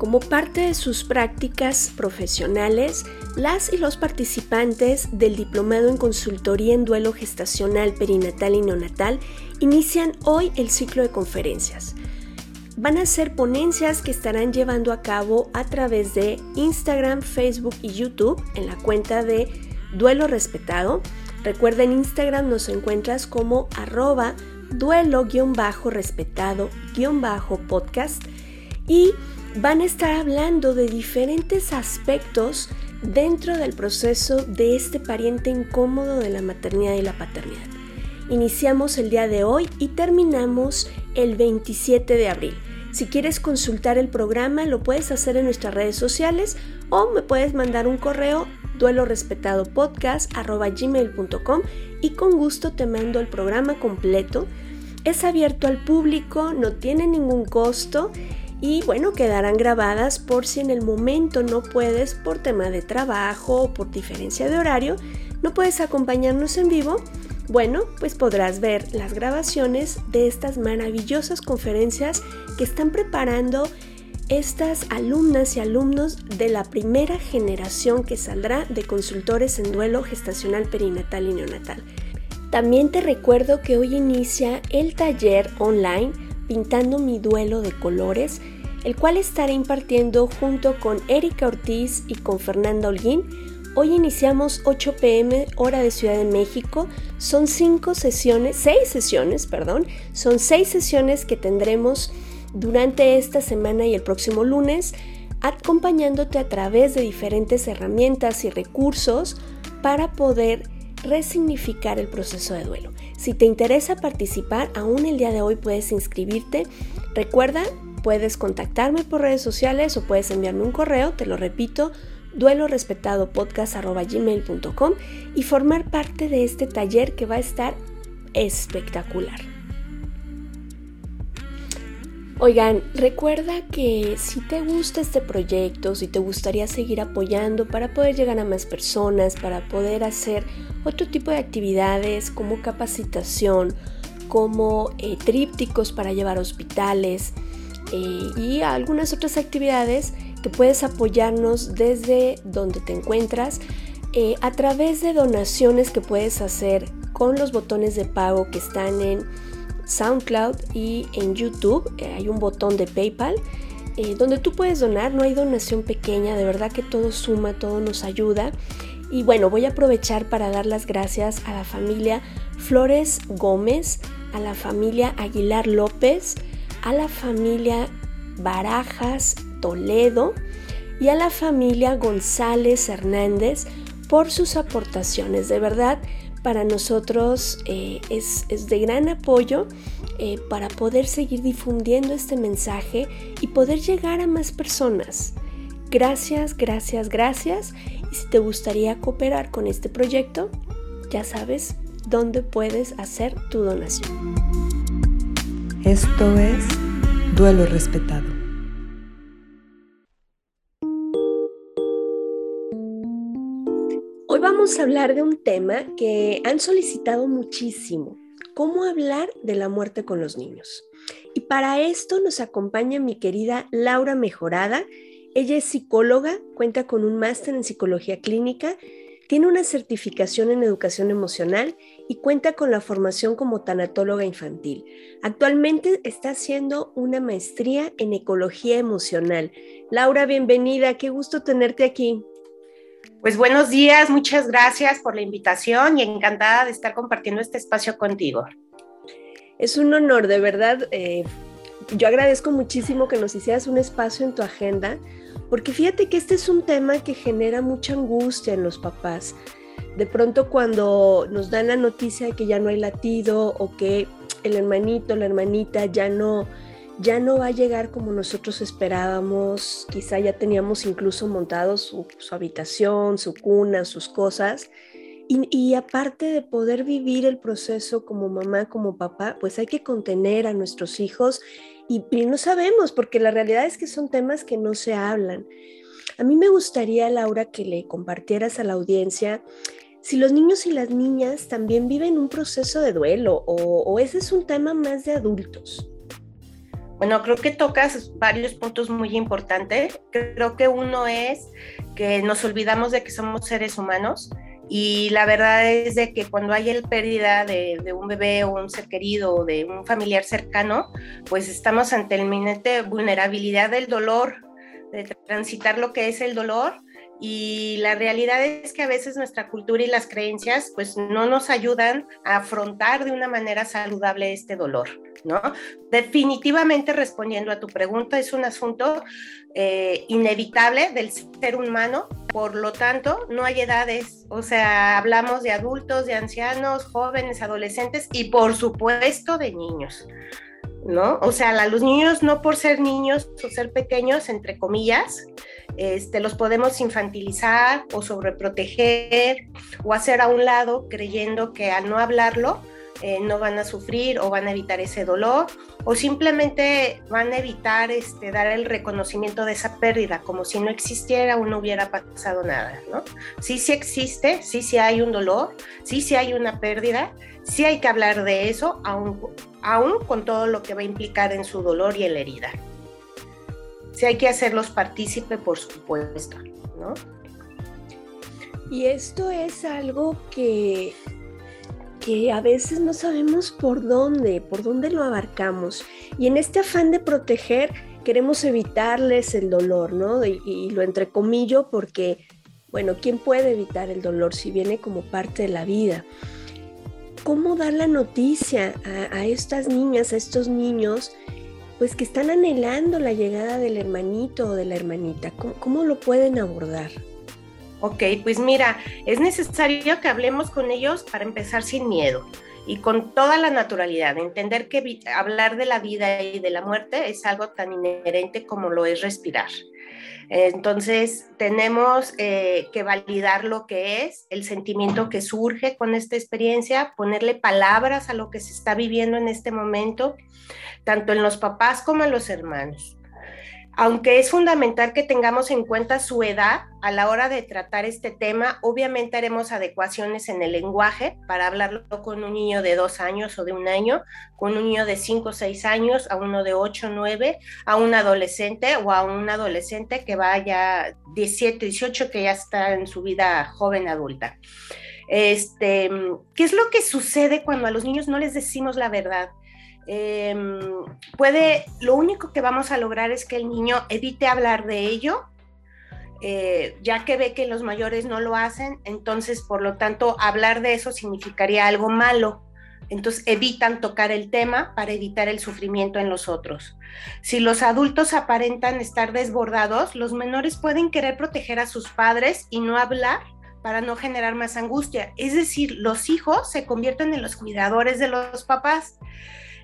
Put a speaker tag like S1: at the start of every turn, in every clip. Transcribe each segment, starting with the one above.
S1: como parte de sus prácticas profesionales, las y los participantes del Diplomado en Consultoría en Duelo Gestacional, Perinatal y Neonatal inician hoy el ciclo de conferencias. Van a ser ponencias que estarán llevando a cabo a través de Instagram, Facebook y YouTube en la cuenta de Duelo Respetado. Recuerda en Instagram nos encuentras como arroba duelo-respetado-podcast y van a estar hablando de diferentes aspectos dentro del proceso de este pariente incómodo de la maternidad y la paternidad. Iniciamos el día de hoy y terminamos el 27 de abril. Si quieres consultar el programa lo puedes hacer en nuestras redes sociales o me puedes mandar un correo duelorespetadopodcast.gmail.com y con gusto te mando el programa completo. Es abierto al público, no tiene ningún costo y bueno, quedarán grabadas por si en el momento no puedes por tema de trabajo o por diferencia de horario, no puedes acompañarnos en vivo. Bueno, pues podrás ver las grabaciones de estas maravillosas conferencias que están preparando estas alumnas y alumnos de la primera generación que saldrá de consultores en duelo gestacional perinatal y neonatal. También te recuerdo que hoy inicia el taller online Pintando mi duelo de colores, el cual estaré impartiendo junto con Erika Ortiz y con Fernanda Holguín. Hoy iniciamos 8 pm hora de Ciudad de México. Son 5 sesiones, 6 sesiones, perdón. Son 6 sesiones que tendremos durante esta semana y el próximo lunes, acompañándote a través de diferentes herramientas y recursos para poder resignificar el proceso de duelo. Si te interesa participar, aún el día de hoy puedes inscribirte. Recuerda, puedes contactarme por redes sociales o puedes enviarme un correo, te lo repito, duelorespetadopodcast.gmail.com y formar parte de este taller que va a estar espectacular. Oigan, recuerda que si te gusta este proyecto, si te gustaría seguir apoyando para poder llegar a más personas, para poder hacer otro tipo de actividades como capacitación, como eh, trípticos para llevar a hospitales eh, y algunas otras actividades que puedes apoyarnos desde donde te encuentras eh, a través de donaciones que puedes hacer con los botones de pago que están en SoundCloud y en YouTube. hay un botón de PayPal. donde tú puedes donar, no hay donación pequeña, de verdad que todo suma, todo nos ayuda y bueno, voy a aprovechar para dar las gracias a la familia Flores Gómez, a la familia Aguilar López, a la familia Barajas Toledo y a la familia González Hernández por sus aportaciones. De verdad, para nosotros eh, es, de gran apoyo eh, para poder seguir difundiendo este mensaje y poder llegar a más personas. Gracias, gracias, gracias. Y si te gustaría cooperar con este proyecto, ya sabes dónde puedes hacer tu donación.
S2: Esto es Duelo Respetado.
S1: Vamos a hablar de un tema que han solicitado muchísimo, cómo hablar de la muerte con los niños. Y para esto nos acompaña mi querida Laura Mejorada, ella es psicóloga, cuenta con un máster en psicología clínica, tiene una certificación en educación emocional y cuenta con la formación como tanatóloga infantil. Actualmente está haciendo una maestría en ecología emocional. Laura, bienvenida, qué gusto tenerte aquí.
S3: Pues buenos días, muchas gracias por la invitación y encantada de estar compartiendo este espacio contigo.
S1: Es un honor, de verdad. Eh, yo agradezco muchísimo que nos hicieras un espacio en tu agenda porque fíjate que este es un tema que genera mucha angustia en los papás. De pronto cuando nos dan la noticia de que ya no hay latido o que el hermanito, la hermanita ya no, ya no va a llegar como nosotros esperábamos, quizá ya teníamos incluso montado su, habitación, su cuna, sus cosas, Y, aparte de poder vivir el proceso como mamá, como papá, pues hay que contener a nuestros hijos y, no sabemos, porque la realidad es que son temas que no se hablan. A mí me gustaría, Laura, que le compartieras a la audiencia si los niños y las niñas también viven un proceso de duelo o, o ese es un tema más de adultos.
S3: Bueno, creo que tocas varios puntos muy importantes. Creo que uno es que nos olvidamos de que somos seres humanos y la verdad es de que cuando hay el pérdida de, un bebé o un ser querido o de un familiar cercano, pues estamos ante el inminente vulnerabilidad del dolor, de transitar lo que es el dolor y la realidad es que a veces nuestra cultura y las creencias pues no nos ayudan a afrontar de una manera saludable este dolor, ¿no? Definitivamente respondiendo a tu pregunta es un asunto eh, inevitable del ser humano, por lo tanto no hay edades, o sea, hablamos de adultos, de ancianos, jóvenes, adolescentes y por supuesto de niños. ¿No? O sea, los niños no por ser niños o ser pequeños, entre comillas, este, los podemos infantilizar o sobreproteger o hacer a un lado creyendo que al no hablarlo eh, no van a sufrir o van a evitar ese dolor o simplemente van a evitar este, dar el reconocimiento de esa pérdida como si no existiera o no hubiera pasado nada, ¿no? Sí, sí existe, sí, sí hay un dolor, sí, sí hay una pérdida, sí hay que hablar de eso, aún, aún con todo lo que va a implicar en su dolor y en la herida. Sí hay que hacerlos partícipe, por supuesto, ¿no?
S1: Y esto es algo que que a veces no sabemos por dónde, por dónde lo abarcamos. Y en este afán de proteger, queremos evitarles el dolor, ¿no? Y, lo entrecomillo porque, bueno, ¿quién puede evitar el dolor si viene como parte de la vida? ¿Cómo dar la noticia a, estas niñas, a estos niños, pues que están anhelando la llegada del hermanito o de la hermanita? cómo lo pueden abordar?
S3: Ok, pues mira, es necesario que hablemos con ellos para empezar sin miedo y con toda la naturalidad, entender que hablar de la vida y de la muerte es algo tan inherente como lo es respirar. Entonces, tenemos eh, que validar lo que es, el sentimiento que surge con esta experiencia, ponerle palabras a lo que se está viviendo en este momento, tanto en los papás como en los hermanos aunque es fundamental que tengamos en cuenta su edad a la hora de tratar este tema, obviamente haremos adecuaciones en el lenguaje para hablarlo con un niño de dos años o de un año, con un niño de cinco o seis años, a uno de ocho nueve, a un adolescente o a un adolescente que vaya 17, 18, que ya está en su vida joven adulta. Este, ¿Qué es lo que sucede cuando a los niños no les decimos la verdad? Em, puede, lo único que vamos a lograr es que el niño evite hablar de ello, eh, ya que ve que los mayores no lo hacen, entonces por lo tanto hablar de eso significaría algo malo. Entonces evitan tocar el tema para evitar el sufrimiento en los otros. Si los adultos aparentan estar desbordados, los menores pueden querer proteger a sus padres y no hablar para no generar más angustia. Es decir, los hijos se convierten en los cuidadores de los papás.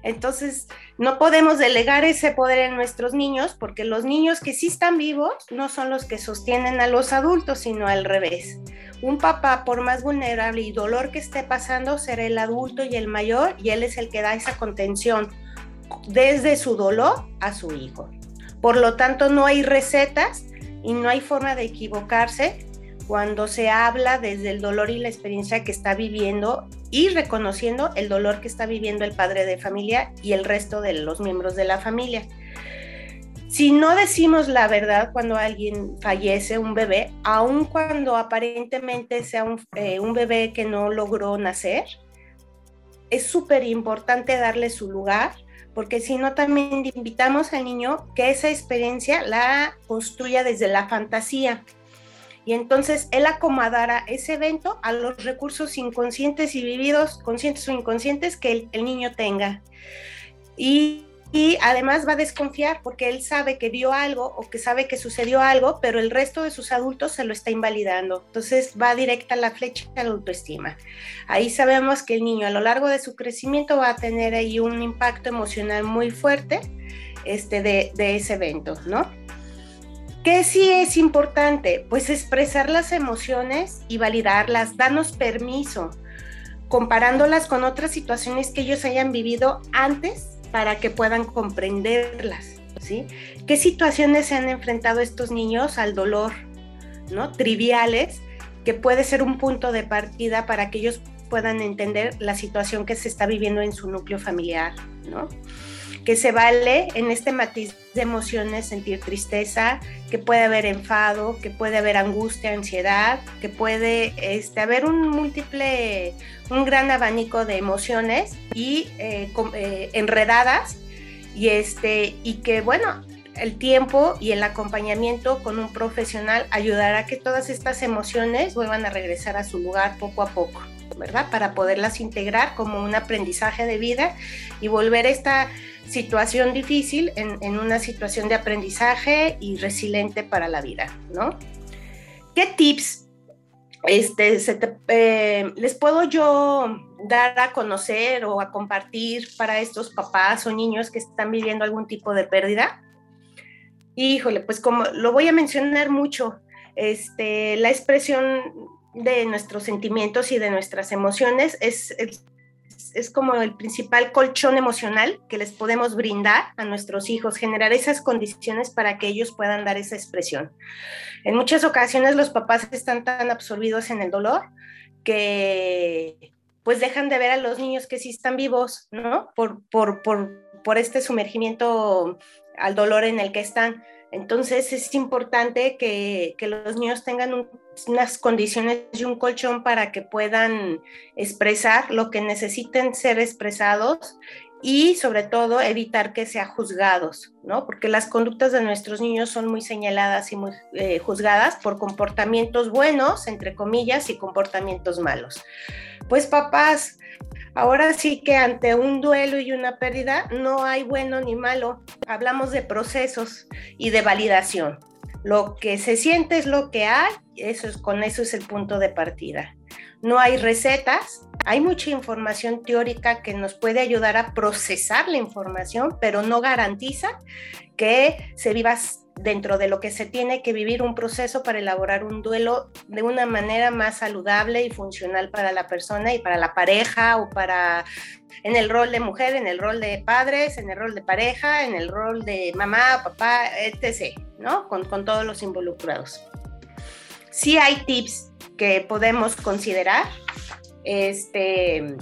S3: Entonces, no podemos delegar ese poder en nuestros niños porque los niños que sí están vivos no son los que sostienen a los adultos, sino al revés. Un papá, por más vulnerable y dolor que esté pasando, será el adulto y el mayor y él es el que da esa contención desde su dolor a su hijo. Por lo tanto, no hay recetas y no hay forma de equivocarse cuando se habla desde el dolor y la experiencia que está viviendo y reconociendo el dolor que está viviendo el padre de familia y el resto de los miembros de la familia. Si no decimos la verdad cuando alguien fallece, un bebé, aun cuando aparentemente sea un, eh, bebé que no logró nacer, es súper importante darle su lugar, porque si no también invitamos al niño que esa experiencia la construya desde la fantasía y entonces él acomodará ese evento a los recursos inconscientes y vividos, conscientes o inconscientes que el, niño tenga. Y, además va a desconfiar porque él sabe que vio algo o que sabe que sucedió algo, pero el resto de sus adultos se lo está invalidando. Entonces va directa la flecha a la autoestima. Ahí sabemos que el niño a lo largo de su crecimiento va a tener ahí un impacto emocional muy fuerte este, de, de ese evento, ¿no? ¿Qué sí es importante? Pues expresar las emociones y validarlas, darnos permiso, comparándolas con otras situaciones que ellos hayan vivido antes para que puedan comprenderlas, ¿sí? ¿Qué situaciones se han enfrentado estos niños al dolor, ¿no? Triviales, que puede ser un punto de partida para que ellos puedan entender la situación que se está viviendo en su núcleo familiar, ¿no? Que se vale en este matiz de emociones sentir tristeza, que puede haber enfado, que puede haber angustia, ansiedad, que puede este, haber un múltiple, un gran abanico de emociones y eh, eh, enredadas y este y que bueno el tiempo y el acompañamiento con un profesional ayudará a que todas estas emociones vuelvan a regresar a su lugar poco a poco. ¿Verdad? Para poderlas integrar como un aprendizaje de vida y volver esta situación difícil en, una situación de aprendizaje y resiliente para la vida, ¿no? ¿Qué tips este, eh, les puedo yo dar a conocer o a compartir para estos papás o niños que están viviendo algún tipo de pérdida? Híjole, pues como lo voy a mencionar mucho, este, la expresión de nuestros sentimientos y de nuestras emociones es, es, como el principal colchón emocional que les podemos brindar a nuestros hijos, generar esas condiciones para que ellos puedan dar esa expresión. En muchas ocasiones los papás están tan absorbidos en el dolor que pues dejan de ver a los niños que sí están vivos, ¿no? Por, por, por, por este sumergimiento al dolor en el que están. Entonces es importante que, los niños tengan unas condiciones y un colchón para que puedan expresar lo que necesiten ser expresados y sobre todo evitar que sean juzgados, ¿no? Porque las conductas de nuestros niños son muy señaladas y muy eh, juzgadas por comportamientos buenos, entre comillas, y comportamientos malos. Pues papás, Ahora sí que ante un duelo y una pérdida no hay bueno ni malo. Hablamos de procesos y de validación. Lo que se siente es lo que hay, eso es, con eso es el punto de partida. No hay recetas, hay mucha información teórica que nos puede ayudar a procesar la información, pero no garantiza que se viva dentro de lo que se tiene que vivir un proceso para elaborar un duelo de una manera más saludable y funcional para la persona y para la pareja o para en el rol de mujer, en el rol de padres, en el rol de pareja, en el rol de mamá, papá, etc., ¿no? Con, con todos los involucrados. Sí hay tips que podemos considerar, este,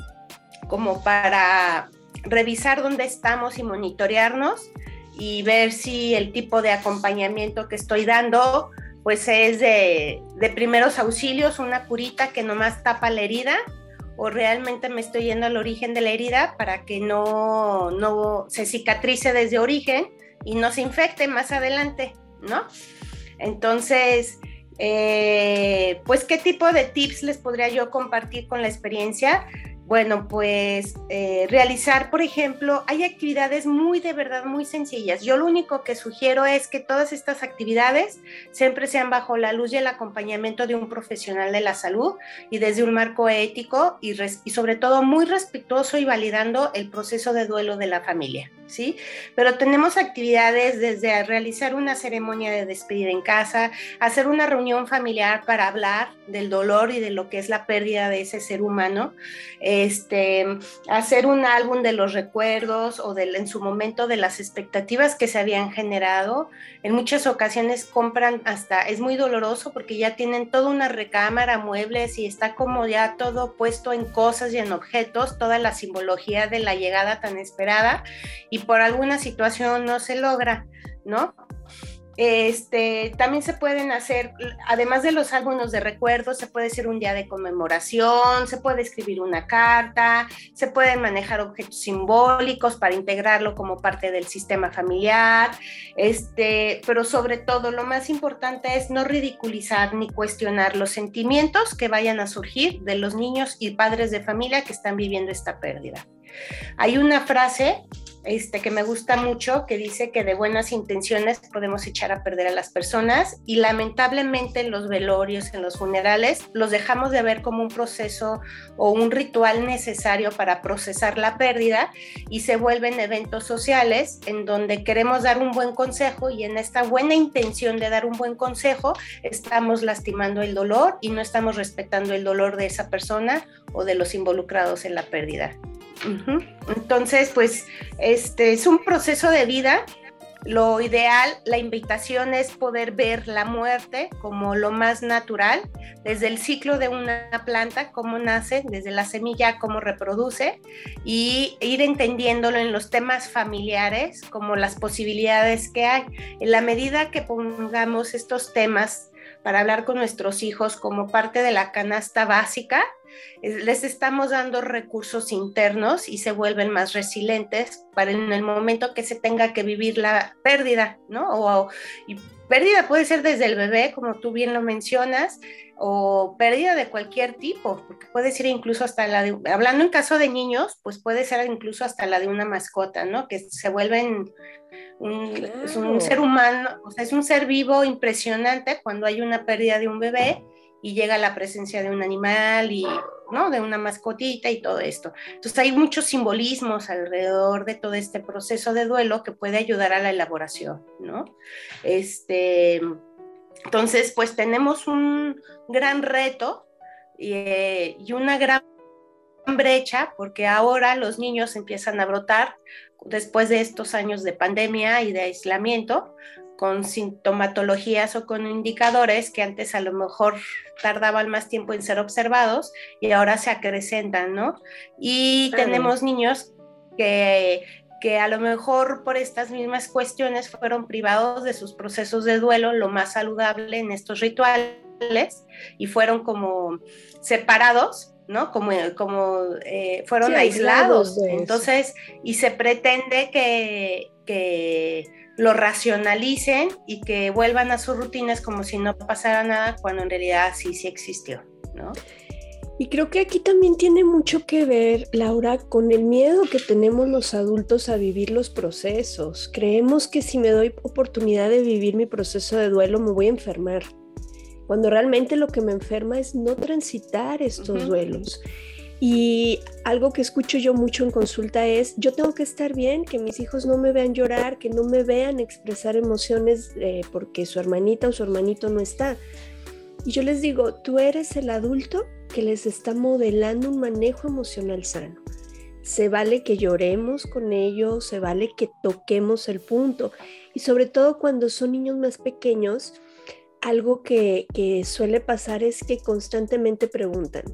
S3: como para revisar dónde estamos y monitorearnos y ver si el tipo de acompañamiento que estoy dando pues es de, primeros auxilios, una curita que nomás tapa la herida o realmente me estoy yendo al origen de la herida para que no, no se cicatrice desde origen y no se infecte más adelante, ¿no? Entonces, eh, pues, ¿qué tipo de tips les podría yo compartir con la experiencia? Bueno, pues eh, realizar, por ejemplo, hay actividades muy de verdad, muy sencillas. Yo lo único que sugiero es que todas estas actividades siempre sean bajo la luz y el acompañamiento de un profesional de la salud y desde un marco ético y, y sobre todo muy respetuoso y validando el proceso de duelo de la familia. ¿sí? Pero tenemos actividades desde realizar una ceremonia de despedida en casa, hacer una reunión familiar para hablar del dolor y de lo que es la pérdida de ese ser humano, este, hacer un álbum de los recuerdos o de, en su momento de las expectativas que se habían generado. En muchas ocasiones compran hasta, es muy doloroso porque ya tienen toda una recámara, muebles y está como ya todo puesto en cosas y en objetos, toda la simbología de la llegada tan esperada y por alguna situación no se logra, ¿no? Este, también se pueden hacer, además de los álbumes de recuerdos, se puede hacer un día de conmemoración, se puede escribir una carta, se pueden manejar objetos simbólicos para integrarlo como parte del sistema familiar, este, pero sobre todo lo más importante es no ridiculizar ni cuestionar los sentimientos que vayan a surgir de los niños y padres de familia que están viviendo esta pérdida. Hay una frase este, que me gusta mucho, que dice que de buenas intenciones podemos echar a perder a las personas y lamentablemente en los velorios, en los funerales, los dejamos de ver como un proceso o un ritual necesario para procesar la pérdida y se vuelven eventos sociales en donde queremos dar un buen consejo y en esta buena intención de dar un buen consejo estamos lastimando el dolor y no estamos respetando el dolor de esa persona o de los involucrados en la pérdida. Entonces, pues, este es un proceso de vida. Lo ideal, la invitación es poder ver la muerte como lo más natural, desde el ciclo de una planta, cómo nace, desde la semilla, cómo reproduce, y ir entendiéndolo en los temas familiares, como las posibilidades que hay. En la medida que pongamos estos temas para hablar con nuestros hijos como parte de la canasta básica, les estamos dando recursos internos y se vuelven más resilientes para en el momento que se tenga que vivir la pérdida, ¿no? O, y pérdida puede ser desde el bebé, como tú bien lo mencionas, o pérdida de cualquier tipo, porque puede ser incluso hasta la de, hablando en caso de niños, pues puede ser incluso hasta la de una mascota, ¿no? Que se vuelven un, es un ser humano, o sea, es un ser vivo impresionante cuando hay una pérdida de un bebé y llega la presencia de un animal y, ¿no? De una mascotita y todo esto. Entonces hay muchos simbolismos alrededor de todo este proceso de duelo que puede ayudar a la elaboración, ¿no? Este, entonces, pues tenemos un gran reto y, eh, y una gran brecha porque ahora los niños empiezan a brotar después de estos años de pandemia y de aislamiento con sintomatologías o con indicadores que antes a lo mejor tardaban más tiempo en ser observados y ahora se acrecentan, ¿no? Y tenemos niños que, que a lo mejor por estas mismas cuestiones fueron privados de sus procesos de duelo, lo más saludable en estos rituales, y fueron como separados ¿no? Como, como eh, fueron aislados. Entonces, y se pretende que, que lo racionalicen y que vuelvan a sus rutinas como si no pasara nada, cuando en realidad sí, sí existió, ¿no?
S1: Y creo que aquí también tiene mucho que ver, Laura, con el miedo que tenemos los adultos a vivir los procesos. Creemos que si me doy oportunidad de vivir mi proceso de duelo me voy a enfermar, cuando realmente lo que me enferma es no transitar estos duelos. Y algo que escucho yo mucho en consulta es, yo tengo que estar bien, que mis hijos no me vean llorar, que no me vean expresar emociones eh, porque su hermanita o su hermanito no está. Y yo les digo, tú eres el adulto que les está modelando un manejo emocional sano. Se vale que lloremos con ellos, se vale que toquemos el punto. Y sobre todo cuando son niños más pequeños, algo que, suele pasar es que constantemente preguntan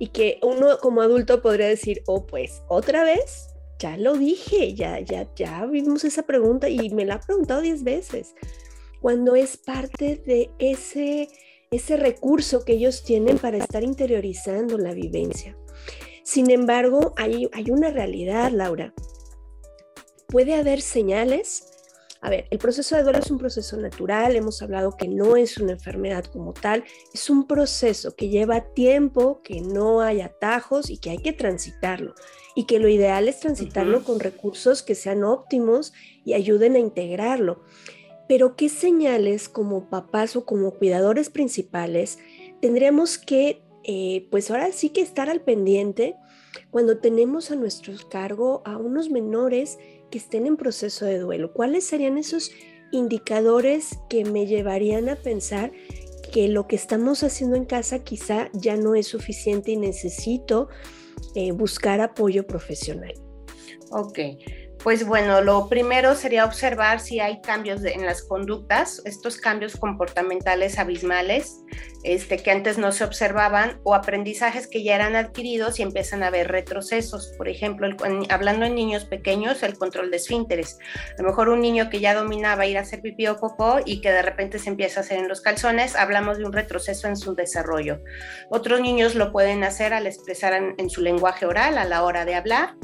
S1: y que uno como adulto podría decir, oh, pues otra vez, ya lo dije, ya, ya, ya vimos esa pregunta y me la ha preguntado diez veces. Cuando es parte de ese, ese recurso que ellos tienen para estar interiorizando la vivencia. Sin embargo, hay, hay una realidad, Laura. Puede haber señales a ver, el proceso de duelo es un proceso natural, hemos hablado que no es una enfermedad como tal, es un proceso que lleva tiempo, que no hay atajos y que hay que transitarlo. Y que lo ideal es transitarlo con recursos que sean óptimos y ayuden a integrarlo. Pero ¿qué señales como papás o como cuidadores principales tendríamos que, eh, pues ahora sí que estar al pendiente cuando tenemos a nuestro cargo a unos menores que estén en proceso de duelo? ¿Cuáles serían esos indicadores que me llevarían a pensar que lo que estamos haciendo en casa quizá ya no es suficiente y necesito eh, buscar apoyo profesional?
S3: Ok, pues bueno, lo primero sería observar si hay cambios en las conductas, estos cambios comportamentales abismales este, que antes no se observaban o aprendizajes que ya eran adquiridos y empiezan a haber retrocesos. Por ejemplo, hablando en niños pequeños, el control de esfínteres. A lo mejor un niño que ya dominaba ir a hacer pipí o popó y que de repente se empieza a hacer en los calzones, hablamos de un retroceso en su desarrollo. Otros niños lo pueden hacer al expresar en su lenguaje oral a la hora de hablar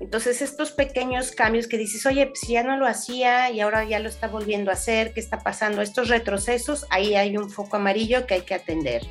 S3: Entonces, estos pequeños cambios que dices, oye, pues ya no lo hacía y ahora ya lo está volviendo a hacer, ¿qué está pasando? Estos retrocesos, ahí hay un foco amarillo que hay que atender.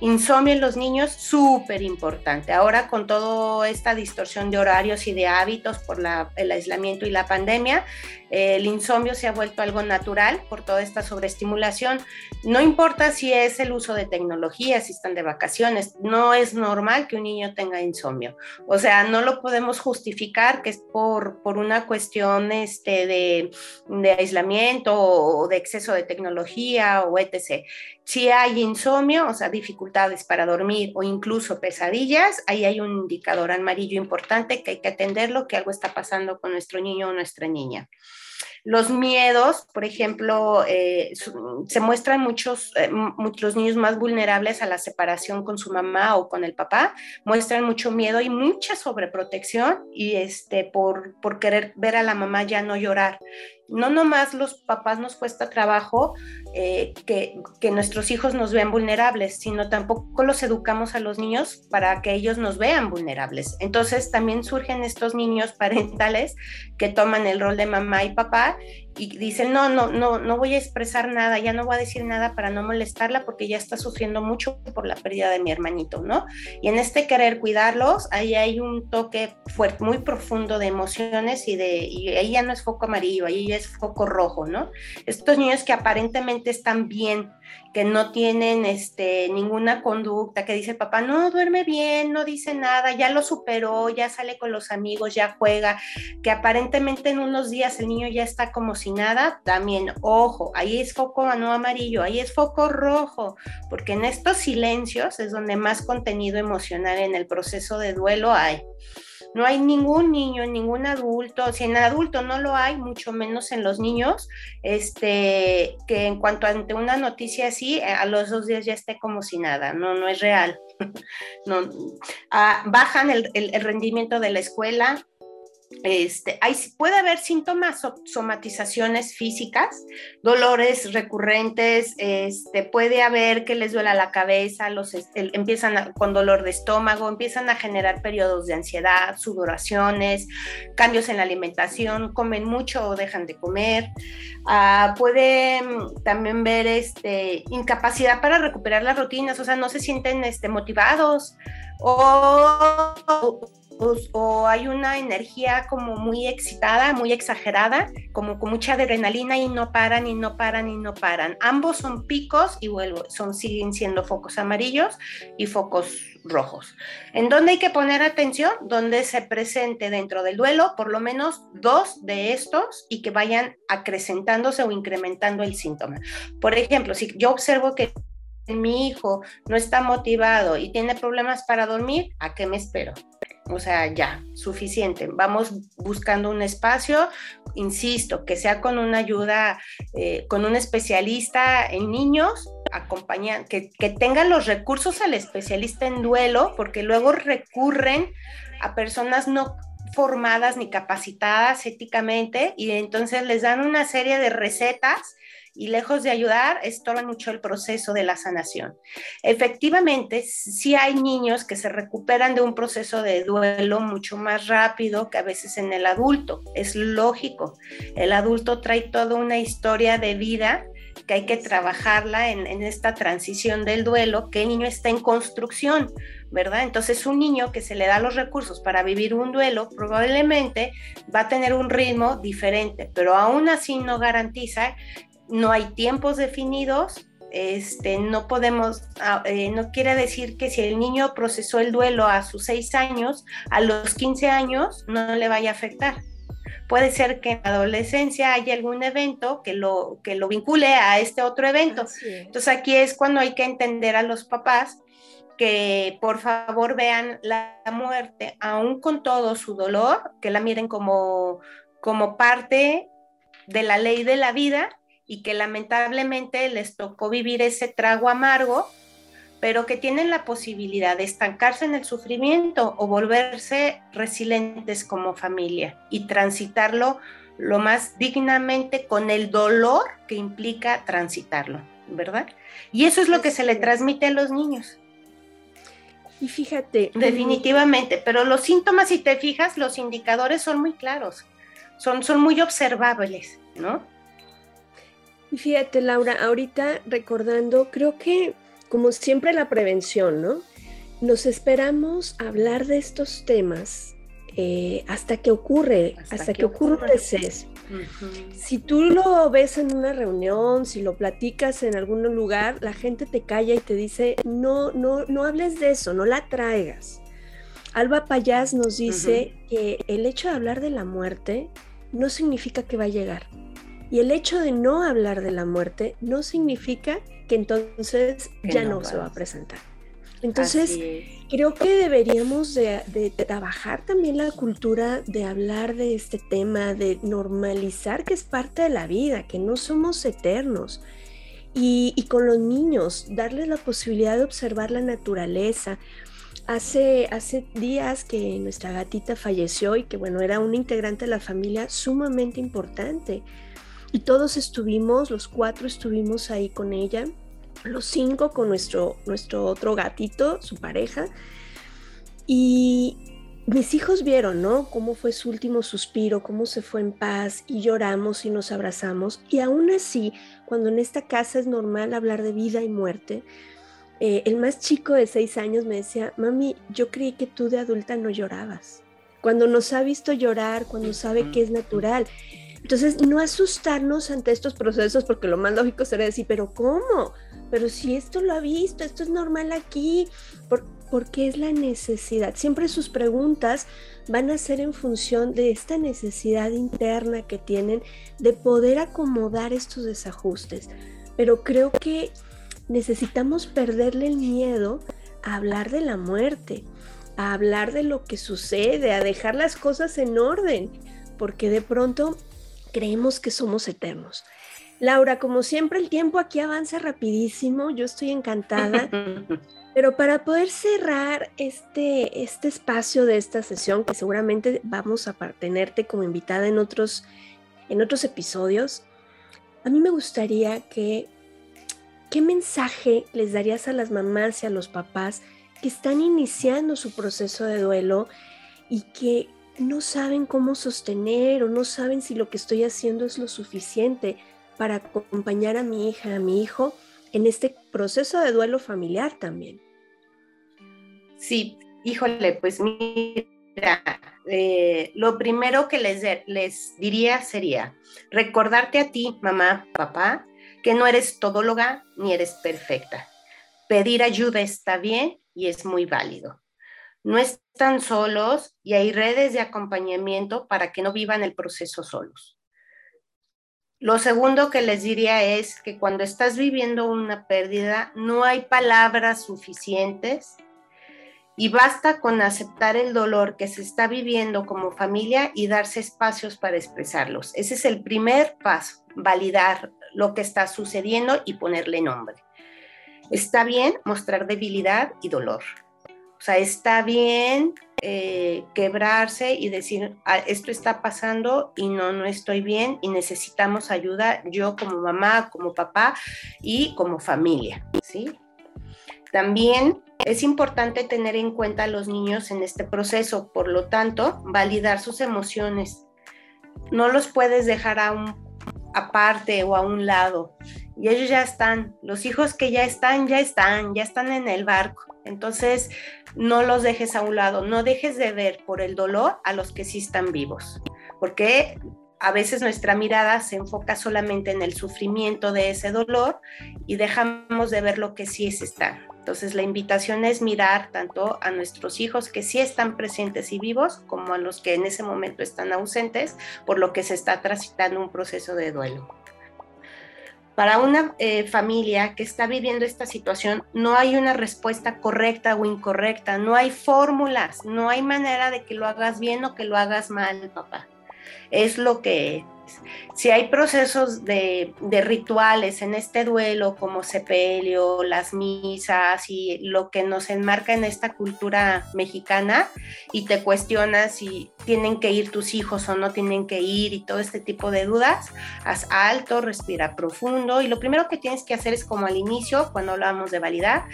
S3: Insomnio en los niños, súper importante. Ahora con toda esta distorsión de horarios y de hábitos por el aislamiento y la pandemia, el insomnio se ha vuelto algo natural por toda esta sobreestimulación. No importa si es el uso de tecnología, si están de vacaciones, no es normal que un niño tenga insomnio. O sea, no lo podemos justificar que es por, por una cuestión este, de, de aislamiento o de exceso de tecnología o etc. Si hay insomnio, o sea, dificultades para dormir o incluso pesadillas, ahí hay un indicador amarillo importante que hay que atenderlo, que algo está pasando con nuestro niño o nuestra niña. Los miedos, por ejemplo, eh, se muestran muchos, eh, los niños más vulnerables a la separación con su mamá o con el papá, muestran mucho miedo y mucha sobreprotección y este, por, por querer ver a la mamá ya no llorar no nomás los papás nos cuesta trabajo eh, que, que, nuestros hijos nos vean vulnerables, sino tampoco los educamos a los niños para que ellos nos vean vulnerables. Entonces también surgen estos niños parentales que toman el rol de mamá y papá y dicen, no, no, no, no voy a expresar nada, ya no voy a decir nada para no molestarla porque ya está sufriendo mucho por la pérdida de mi hermanito, ¿no? Y en este querer cuidarlos, ahí hay un toque fuerte, muy profundo de emociones y de, y ahí ya no es foco amarillo, ahí ya es foco rojo, ¿no? Estos niños que aparentemente están bien, que no tienen este, ninguna conducta, que dice papá, no, duerme bien, no dice nada, ya lo superó, ya sale con los amigos, ya juega, que aparentemente en unos días el niño ya está como si nada, también, ojo, ahí es foco no amarillo, ahí es foco rojo, porque en estos silencios es donde más contenido emocional en el proceso de duelo hay. No hay ningún niño, ningún adulto, si en adulto no lo hay, mucho menos en los niños, este, que en cuanto ante una noticia así, a los dos días ya esté como si nada, no, no es real. no, ah, bajan el, el rendimiento de la escuela, este, puede haber síntomas, somatizaciones físicas, dolores recurrentes, este, puede haber que les duela la cabeza, los, empiezan con dolor de estómago, empiezan a generar periodos de ansiedad, sudoraciones, cambios en la alimentación, comen mucho o dejan de comer. Uh, puede también ver este, incapacidad para recuperar las rutinas, o sea, no se sienten motivados o o, hay una energía como muy excitada, muy exagerada, como con mucha adrenalina y no paran y no paran y no paran. Ambos son picos y vuelvo, son, siguen siendo focos amarillos y focos rojos. ¿En dónde hay que poner atención? Donde se presente dentro del duelo por lo menos dos de estos y que vayan acrecentándose o incrementando el síntoma. Por ejemplo, si yo observo que mi hijo no está motivado y tiene problemas para dormir, ¿a qué me espero? O sea, ya, suficiente. Vamos buscando un espacio, insisto, que sea con una ayuda, eh, con un especialista en niños, acompañan, que, que tengan los recursos al especialista en duelo, porque luego recurren a personas no formadas ni capacitadas éticamente y entonces les dan una serie de recetas y lejos de ayudar, estorban mucho el proceso de la sanación. Efectivamente, sí hay niños que se recuperan de un proceso de duelo mucho más rápido que a veces en el adulto. Es lógico. El adulto trae toda una historia de vida que hay que trabajarla en, en, esta transición del duelo, que el niño está en construcción, ¿verdad? Entonces un niño que se le da los recursos para vivir un duelo probablemente va a tener un ritmo diferente, pero aún así no garantiza no hay tiempos definidos, este, no podemos, ah, eh, no quiere decir que si el niño procesó el duelo a sus seis años, a los 15 años no le vaya a afectar. Puede ser que en la adolescencia haya algún evento que lo, que lo vincule a este otro evento. Entonces aquí es cuando hay que entender a los papás que por favor vean la muerte, aún con todo su dolor, que la miren como, como parte de la ley de la vida y que lamentablemente les tocó vivir ese trago amargo, pero que tienen la posibilidad de estancarse en el sufrimiento o volverse resilientes como familia y transitarlo lo más dignamente con el dolor que implica transitarlo, ¿verdad? Y eso es lo que se le transmite a los niños.
S1: Y fíjate.
S3: Definitivamente, pero los síntomas, si te fijas, los indicadores son muy claros, son, son muy observables, ¿no?
S1: Y fíjate, Laura, ahorita recordando, creo que como siempre la prevención, ¿no? Nos esperamos hablar de estos temas eh, hasta que ocurre, hasta, que, ocurre un deceso. Si tú lo ves en una reunión, si lo platicas en algún lugar, la gente te calla y te dice, no, no, no hables de eso, no la traigas. Alba Payás nos dice que el hecho de hablar de la muerte no significa que va a llegar. Y el hecho de no hablar de la muerte no significa que entonces ya no, se va a presentar. Entonces, creo que deberíamos de, trabajar también la cultura de hablar de este tema, de normalizar que es parte de la vida, que no somos eternos. Y, y con los niños, darles la posibilidad de observar la naturaleza. Hace, hace días que nuestra gatita falleció y que bueno, era un integrante de la familia sumamente importante. Y todos estuvimos, los cuatro estuvimos ahí con ella, los cinco con nuestro, nuestro otro gatito, su pareja. Y mis hijos vieron, ¿no? Cómo fue su último suspiro, cómo se fue en paz y lloramos y nos abrazamos. Y aún así, cuando en esta casa es normal hablar de vida y muerte, eh, el más chico de seis años me decía, mami, yo creí que tú de adulta no llorabas. Cuando nos ha visto llorar, cuando sabe que es natural. Entonces, no asustarnos ante estos procesos, porque lo más lógico sería decir, pero ¿cómo? Pero si esto lo ha visto, esto es normal aquí, ¿por, qué es la necesidad? Siempre sus preguntas van a ser en función de esta necesidad interna que tienen de poder acomodar estos desajustes. Pero creo que necesitamos perderle el miedo a hablar de la muerte, a hablar de lo que sucede, a dejar las cosas en orden, porque de pronto creemos que somos eternos. Laura, como siempre el tiempo aquí avanza rapidísimo, yo estoy encantada, pero para poder cerrar este, este espacio de esta sesión, que seguramente vamos a tenerte como invitada en otros, en otros episodios, a mí me gustaría que, ¿qué mensaje les darías a las mamás y a los papás que están iniciando su proceso de duelo y que no saben cómo sostener o no saben si lo que estoy haciendo es lo suficiente para acompañar a mi hija, a mi hijo en este proceso de duelo familiar también.
S3: Sí, híjole, pues mira, eh, lo primero que les, les diría sería recordarte a ti, mamá, papá, que no eres todóloga ni eres perfecta. Pedir ayuda está bien y es muy válido no están solos y hay redes de acompañamiento para que no vivan el proceso solos. Lo segundo que les diría es que cuando estás viviendo una pérdida, no hay palabras suficientes y basta con aceptar el dolor que se está viviendo como familia y darse espacios para expresarlos. Ese es el primer paso, validar lo que está sucediendo y ponerle nombre. Está bien mostrar debilidad y dolor. O sea, está bien eh, quebrarse y decir, ah, esto está pasando y no, no estoy bien y necesitamos ayuda, yo como mamá, como papá y como familia, ¿sí? También es importante tener en cuenta a los niños en este proceso, por lo tanto, validar sus emociones. No los puedes dejar a un, aparte o a un lado. Y ellos ya están, los hijos que ya están, ya están, ya están en el barco. Entonces, no los dejes a un lado, no dejes de ver por el dolor a los que sí están vivos, porque a veces nuestra mirada se enfoca solamente en el sufrimiento de ese dolor y dejamos de ver lo que sí es. Entonces la invitación es mirar tanto a nuestros hijos que sí están presentes y vivos como a los que en ese momento están ausentes, por lo que se está transitando un proceso de duelo para una eh, familia que está viviendo esta situación, no hay una respuesta correcta o incorrecta, no hay fórmulas, no hay manera de que lo hagas bien o que lo hagas mal, papá. Es lo que si hay procesos de, rituales en este duelo como sepelio, las misas y lo que nos enmarca en esta cultura mexicana y te cuestionas si tienen que ir tus hijos o no tienen que ir y todo este tipo de dudas, haz alto, respira profundo y lo primero que tienes que hacer es como al inicio, cuando hablábamos de validar,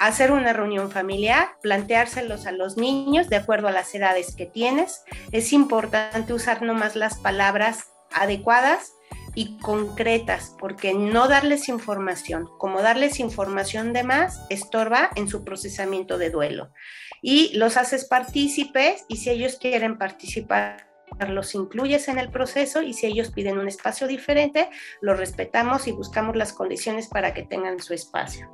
S3: hacer una reunión familiar, planteárselos a los niños de acuerdo a las edades que tienes. Es importante usar nomás las palabras adecuadas y concretas, porque no darles información, como darles información de más, estorba en su procesamiento de duelo. Y los haces partícipes y si ellos quieren participar, los incluyes en el proceso y si ellos piden un espacio diferente, lo respetamos y buscamos las condiciones para que tengan su espacio.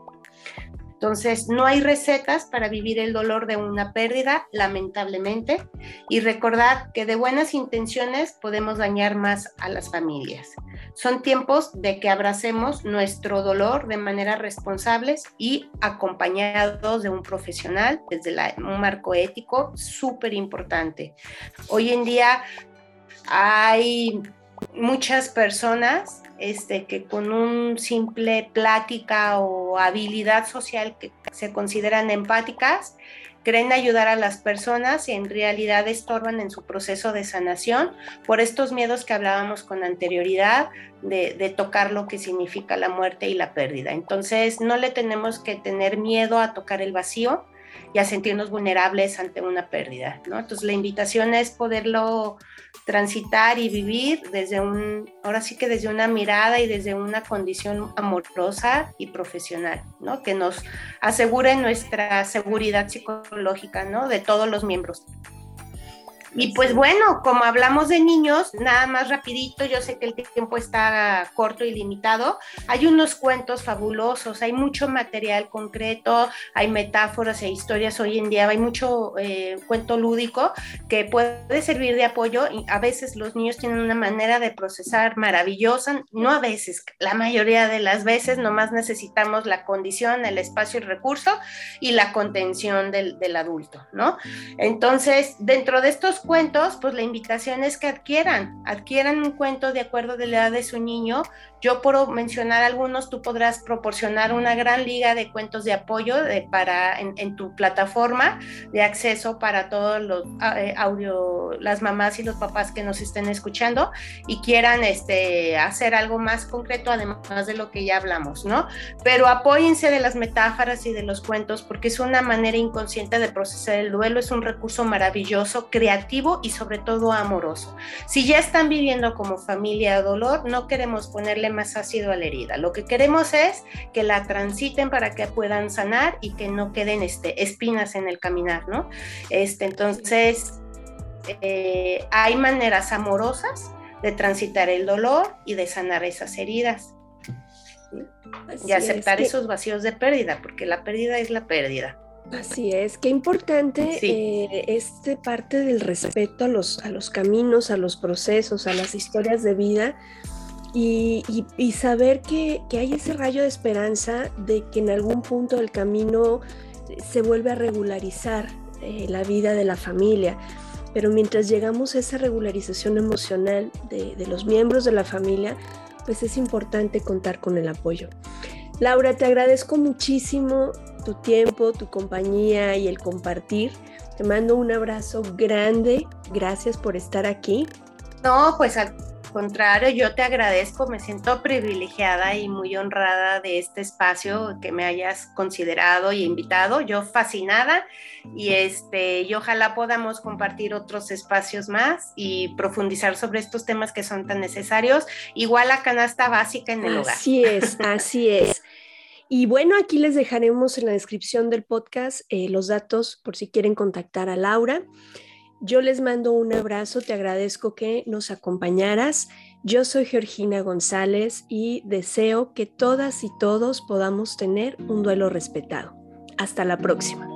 S3: Entonces, no hay recetas para vivir el dolor de una pérdida, lamentablemente, y recordar que de buenas intenciones podemos dañar más a las familias. Son tiempos de que abracemos nuestro dolor de manera responsables y acompañados de un profesional desde un marco ético súper importante. Hoy en día hay muchas personas este, que con un simple plática o habilidad social que se consideran empáticas, creen ayudar a las personas y en realidad estorban en su proceso de sanación por estos miedos que hablábamos con anterioridad de, de, tocar lo que significa la muerte y la pérdida. Entonces no le tenemos que tener miedo a tocar el vacío y a sentirnos vulnerables ante una pérdida. ¿no? Entonces la invitación es poderlo transitar y vivir desde un, ahora sí que desde una mirada y desde una condición amorosa y profesional, ¿no? Que nos asegure nuestra seguridad psicológica, ¿no? De todos los miembros. Y pues bueno, como hablamos de niños, nada más rapidito, yo sé que el tiempo está corto y limitado, hay unos cuentos fabulosos, hay mucho material concreto, hay metáforas e historias hoy en día, hay mucho eh, cuento lúdico que puede servir de apoyo y a veces los niños tienen una manera de procesar maravillosa, no a veces, la mayoría de las veces nomás necesitamos la condición, el espacio y recurso y la contención del, del adulto, ¿no? Entonces, dentro de estos cuentos, pues la invitación es que adquieran, adquieran un cuento de acuerdo de la edad de su niño. Yo por mencionar algunos, tú podrás proporcionar una gran liga de cuentos de apoyo para, en, tu plataforma de acceso para todos los ah, eh, audio, las mamás y los papás que nos estén escuchando y quieran este, hacer algo más concreto, además de lo que ya hablamos, ¿no? Pero apóyense de las metáforas y de los cuentos porque es una manera inconsciente de procesar el duelo, es un recurso maravilloso, creativo y sobre todo amoroso. Si ya están viviendo como familia dolor, no queremos ponerle más ácido a la herida. Lo que queremos es que la transiten para que puedan sanar y que no queden este, espinas en el caminar, ¿no? Este, entonces, eh, hay maneras amorosas de transitar el dolor y de sanar esas heridas. y aceptar esos vacíos de pérdida, porque la pérdida es la pérdida.
S1: Así es, qué importante eh, este parte del respeto a los, a los caminos, a los procesos, a las historias de vida y, saber que, hay ese rayo de esperanza de que en algún punto del camino se vuelve a regularizar eh, la vida de la familia. Pero mientras llegamos a esa regularización emocional de, de los miembros de la familia, pues es importante contar con el apoyo. Laura, te agradezco muchísimo tu tiempo, tu compañía y el compartir. Te mando un abrazo grande. Gracias por estar aquí.
S3: No, pues contrario, yo te agradezco, me siento privilegiada y muy honrada de este espacio que me hayas considerado y invitado. Yo fascinada y este y ojalá podamos compartir otros espacios más y profundizar sobre estos temas que son tan necesarios, igual la canasta básica en el hogar.
S1: Así es, así es. Y bueno, aquí les dejaremos en la descripción del podcast eh, los datos por si quieren contactar a Laura. Yo les mando un abrazo, te agradezco que nos acompañaras. Yo soy Georgina González y deseo que todas y todos podamos tener un duelo respetado. Hasta la próxima.